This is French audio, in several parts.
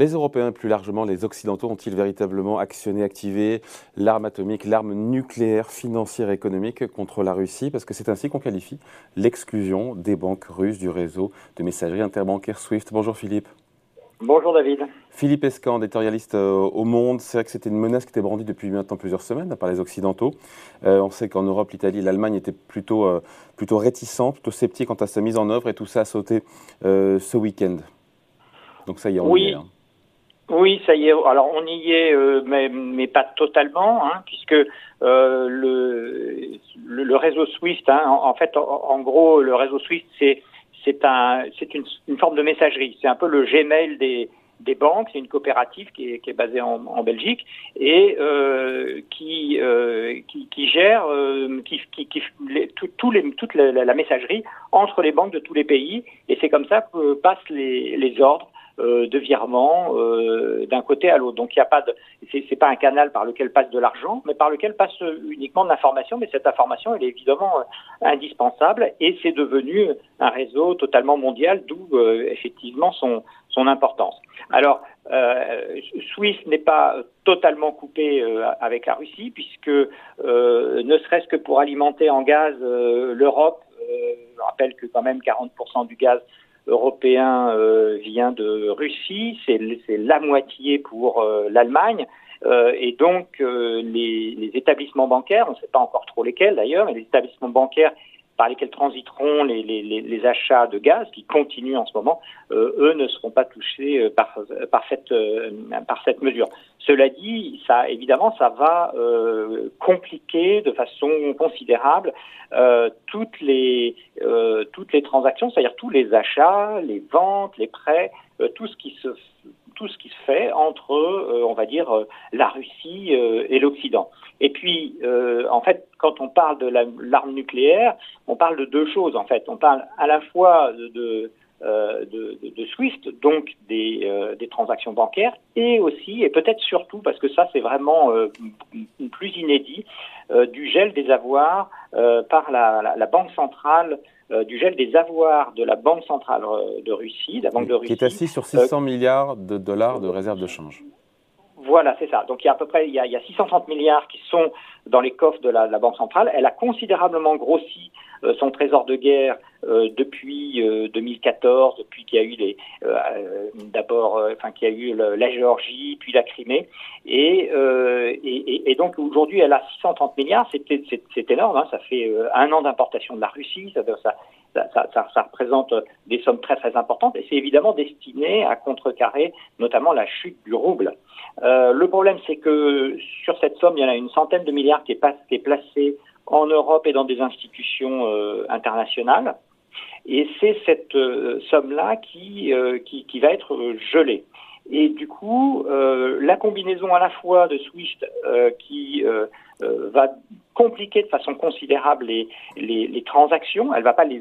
Les Européens et plus largement les Occidentaux ont-ils véritablement actionné, activé l'arme atomique, l'arme nucléaire, financière et économique contre la Russie? Parce que c'est ainsi qu'on qualifie l'exclusion des banques russes du réseau de messagerie interbancaire SWIFT. Bonjour Philippe. Bonjour David. Philippe Escan, éditorialiste euh, au Monde. C'est vrai que c'était une menace qui était brandie depuis maintenant plusieurs semaines par les Occidentaux. Euh, on sait qu'en Europe, l'Italie, l'Allemagne étaient plutôt, euh, plutôt réticents, plutôt sceptiques quant à sa mise en œuvre et tout ça a sauté ce week-end. Donc ça y est, on oui. est. Hein. Oui, ça y est. Alors on y est, euh, mais, mais, pas totalement, hein, puisque euh, le, le, réseau Swift, hein, en, fait, en, gros, le réseau Swift, c'est c'est un, c'est une, une, forme de messagerie. C'est un peu le Gmail des, des banques. C'est une coopérative qui est, qui est basée en, en, Belgique et euh, qui, euh, qui, qui gère euh, qui, qui, qui les, tout, les, toute la, la, messagerie entre les banques de tous les pays. Et c'est comme ça que passent les, les ordres de virement euh, d'un côté à l'autre. Donc il n'y a pas c'est pas un canal par lequel passe de l'argent, mais par lequel passe uniquement de l'information. Mais cette information, elle est évidemment euh, indispensable et c'est devenu un réseau totalement mondial, d'où effectivement son son importance. Alors, euh, Suisse n'est pas totalement coupé avec la Russie, puisque ne serait-ce que pour alimenter en gaz l'Europe, je rappelle que quand même 40% du gaz européen euh, vient de Russie, c'est la moitié pour euh, l'Allemagne. Euh, et donc les, les, établissements bancaires, on ne sait pas encore trop lesquels d'ailleurs, mais les établissements bancaires par lesquels transiteront les, achats de gaz, qui continuent en ce moment, euh, eux ne seront pas touchés euh, par, par, cette, euh, par cette mesure. Cela dit, évidemment, ça va compliquer de façon considérable toutes, les, toutes les transactions, c'est-à-dire tous les achats, les ventes, les prêts, tout ce qui se tout ce qui se fait entre, euh, on va dire, euh, la Russie euh, et l'Occident. Et puis, en fait, quand on parle de l'arme nucléaire, on parle de deux choses. En fait, on parle à la fois de, de, de, SWIFT, donc des, des, transactions bancaires, et aussi, et peut-être surtout, parce que ça c'est vraiment plus inédit, du gel des avoirs par la, la, la, Banque centrale euh, du gel des avoirs de la Banque centrale euh, de Russie, la Banque de Russie. Qui est assis sur 600 euh, milliards de dollars de réserves de change. Voilà, c'est ça. Donc il y a à peu près il y a, il y a 630 milliards qui sont dans les coffres de la, la Banque centrale. Elle a considérablement grossi euh, son trésor de guerre euh, depuis 2014, euh, depuis qu'il y a eu les d'abord, enfin qu'il y a eu la Géorgie, puis la Crimée, et, donc aujourd'hui elle a 630 milliards. C'est énorme. Hein, ça fait un an d'importation de la Russie. Ça, représente des sommes très très importantes et c'est évidemment destiné à contrecarrer notamment la chute du rouble. Euh, le problème c'est que sur cette somme, il y en a une centaine de milliards qui est, placée en Europe et dans des institutions euh, internationales. Et c'est cette euh, somme-là qui, euh, qui, qui, va être gelée. Et du coup, euh, la combinaison à la fois de Swift euh, qui euh, va compliquer de façon considérable les, les, transactions, elle va pas les,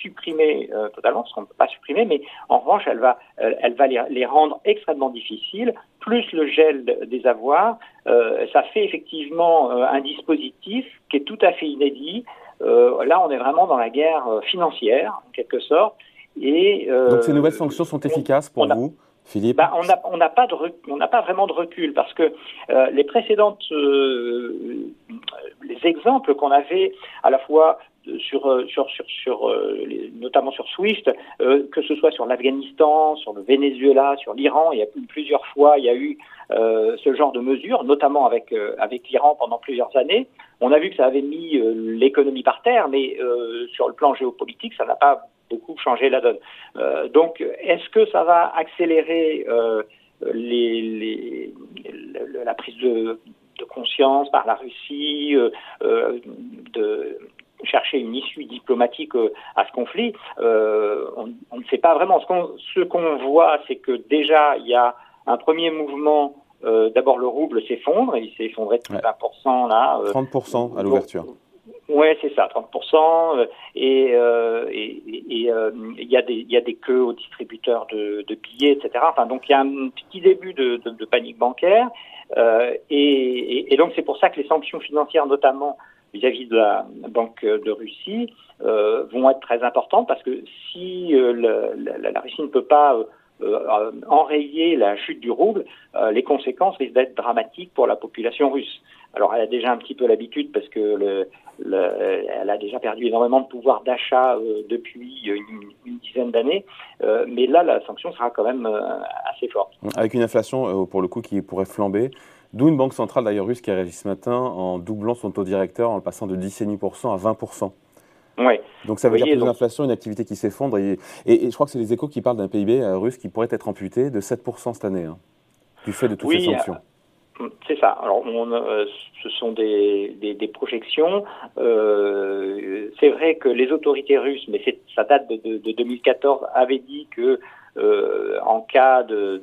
supprimer totalement, parce qu'on ne peut pas supprimer, mais en revanche, elle va, elle va les, rendre extrêmement difficiles, plus le gel des avoirs, ça fait effectivement un dispositif qui est tout à fait inédit. Là, on est vraiment dans la guerre financière, en quelque sorte. Et, Donc ces nouvelles sanctions sont efficaces pour vous Philippe? Bah, On n'a pas, pas vraiment de recul parce que euh, les précédentes, euh, les exemples qu'on avait à la fois euh, sur, sur, sur notamment sur SWIFT, que ce soit sur l'Afghanistan, sur le Venezuela, sur l'Iran, il y a plusieurs fois, il y a eu ce genre de mesures, notamment avec, avec l'Iran pendant plusieurs années. On a vu que ça avait mis l'économie par terre, mais sur le plan géopolitique, ça n'a pas beaucoup changé la donne. Euh, donc, est-ce que ça va accélérer euh, la prise de, conscience par la Russie euh, de chercher une issue diplomatique à ce conflit on, on, ne sait pas vraiment. Ce qu'on voit, c'est que déjà, il y a un premier mouvement D'abord, le rouble s'effondre, il s'est effondré de 20% là. 30% à l'ouverture. Ouais, c'est ça, 30%. Euh, et euh, et il euh, y, a des, y a des queues aux distributeurs de, de billets, etc. Enfin, donc il y a un petit début de, de, de panique bancaire. Euh, et, et, donc c'est pour ça que les sanctions financières, notamment vis-à-vis de la Banque de Russie, euh, vont être très importantes parce que si le, la, Russie ne peut pas enrayer la chute du rouble, les conséquences risquent d'être dramatiques pour la population russe. Alors elle a déjà un petit peu l'habitude parce que le, elle a déjà perdu énormément de pouvoir d'achat depuis une, dizaine d'années, mais là la sanction sera quand même assez forte. Avec une inflation pour le coup qui pourrait flamber, D'où une banque centrale d'ailleurs russe qui a réagi ce matin en doublant son taux directeur en le passant de 10,5% à 20%. Ouais. Donc ça veut dire plus d'inflation, une activité qui s'effondre. Et, je crois que c'est les échos qui parlent d'un PIB euh, russe qui pourrait être amputé de 7% cette année, hein, du fait de toutes ces sanctions. Euh, c'est ça. Alors, euh, ce sont des, projections. c'est vrai que les autorités russes, mais ça date de, de 2014, avaient dit que euh, en cas de,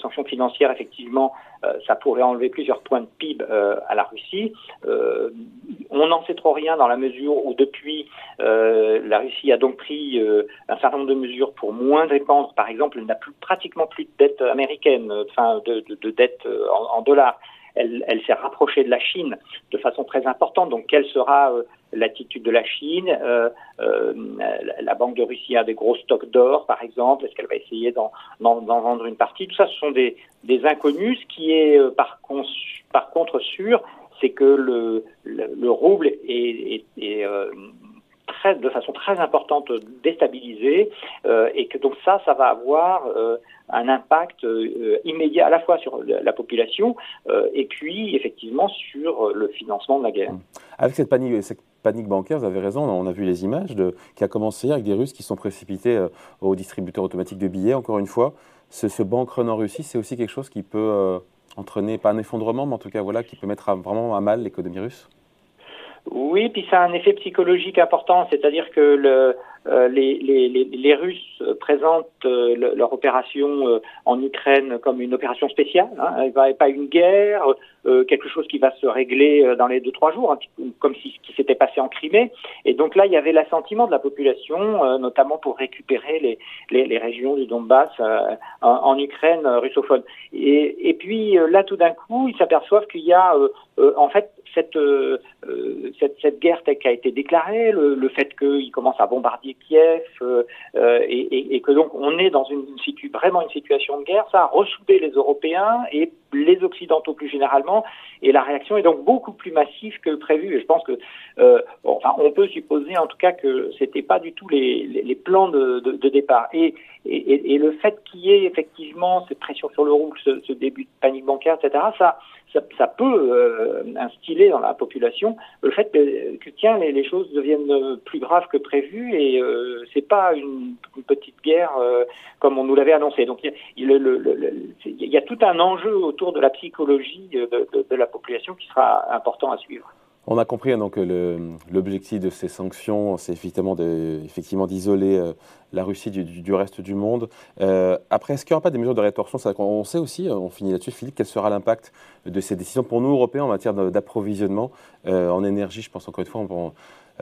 sanctions financières, effectivement, euh, ça pourrait enlever plusieurs points de PIB euh, à la Russie. on n'en sait trop rien dans la mesure où depuis, la Russie a donc pris un certain nombre de mesures pour moins dépendre. Par exemple, elle n'a plus pratiquement plus de dette américaine, enfin de, de, dette en dollars elle, s'est rapprochée de la Chine de façon très importante. Donc, quelle sera euh, l'attitude de la Chine euh, euh, La Banque de Russie a des gros stocks d'or, par exemple. Est-ce qu'elle va essayer d'en vendre une partie? Tout ça, ce sont des, inconnus. Ce qui est par, contre sûr, c'est que le, le, rouble est, de façon très importante déstabilisé et que donc ça, ça va avoir un impact euh, immédiat à la fois sur la population euh, et puis effectivement sur le financement de la guerre. Avec cette panique, bancaire, vous avez raison, on a vu les images de, qui a commencé avec des Russes qui sont précipités euh, au distributeur automatique de billets, encore une fois. Ce, ce bank run en Russie, c'est aussi quelque chose qui peut entraîner, pas un effondrement, mais en tout cas, voilà, qui peut mettre vraiment à mal l'économie russe oui, puis ça a un effet psychologique important, c'est-à-dire que le, euh, les, Russes présentent euh, leur opération euh, en Ukraine comme une opération spéciale. Hein, pas une guerre, quelque chose qui va se régler dans les deux trois jours, hein, comme si ce qui s'était passé en Crimée. Et donc là, il y avait l'assentiment de la population, notamment pour récupérer les, régions du Donbass en, Ukraine russophone. Et, puis là, tout d'un coup, ils s'aperçoivent qu'il y a en fait cette, guerre telle qui a été déclarée, le fait qu'ils commencent à bombarder Kiev euh, euh, et, que donc on est dans une, situ vraiment une situation de guerre, ça a ressoudé les Européens et les Occidentaux plus généralement, et la réaction est donc beaucoup plus massive que prévu. Et je pense que, euh, enfin, on peut supposer en tout cas que c'était pas du tout les, les, plans de, de, départ. Et, et, le fait qu'il y ait effectivement cette pression sur le rouble, ce, début de panique bancaire, etc., ça, ça, ça peut euh, instiller dans la population le fait que, tiens, les, choses deviennent plus graves que prévu et euh, c'est pas une, petite guerre euh, comme on nous l'avait annoncé. Donc il y, il y, a tout un enjeu autour de la psychologie de, la population qui sera important à suivre. On a compris hein, donc l'objectif de ces sanctions, c'est effectivement d'isoler euh, la Russie du, reste du monde. Euh, après, est-ce qu'il n'y aura pas des mesures de rétorsion? On sait aussi, euh, on finit là-dessus, Philippe, quel sera l'impact de ces décisions pour nous Européens en matière d'approvisionnement en énergie? Je pense encore une fois,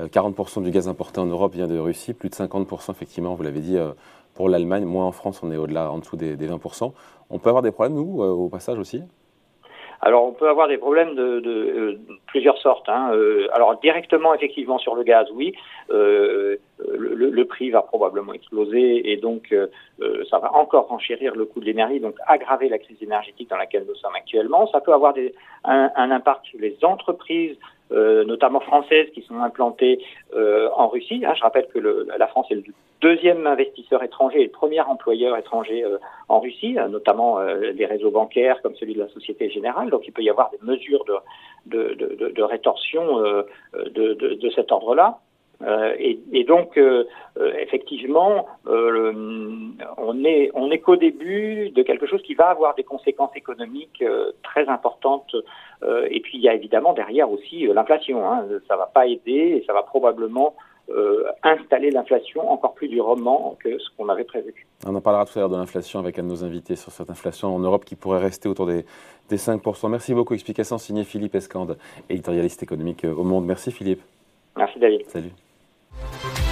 40% du gaz importé en Europe vient de Russie, plus de 50% effectivement, vous l'avez dit, pour l'Allemagne. Moins en France, on est au-delà, en dessous des, des 20%. On peut avoir des problèmes, nous, au passage aussi? Alors on peut avoir des problèmes de, de, euh, plusieurs sortes. Hein. Euh, alors directement effectivement sur le gaz, oui, euh, le, prix va probablement exploser et donc ça va encore enchérir le coût de l'énergie, donc aggraver la crise énergétique dans laquelle nous sommes actuellement. Ça peut avoir un impact sur les entreprises euh, notamment françaises qui sont implantées euh, en Russie. Hein, je rappelle que le, la France est le deuxième investisseur étranger et le premier employeur étranger euh, en Russie, notamment des réseaux bancaires comme celui de la Société Générale. Donc il peut y avoir des mesures de, de, rétorsion de, de, cet ordre-là. Euh, et, et, donc, euh, effectivement, euh, on est on est qu'au début de quelque chose qui va avoir des conséquences économiques très importantes. et puis, il y a évidemment derrière aussi l'inflation. Hein. Ça va pas aider et ça va probablement installer l'inflation encore plus durement que ce qu'on avait prévu. On en parlera tout à l'heure de l'inflation avec un de nos invités sur cette inflation en Europe qui pourrait rester autour des, des 5%. Merci beaucoup. Explication signée Philippe Escande, éditorialiste économique au Monde. Merci Philippe. Merci David. Salut. Thank you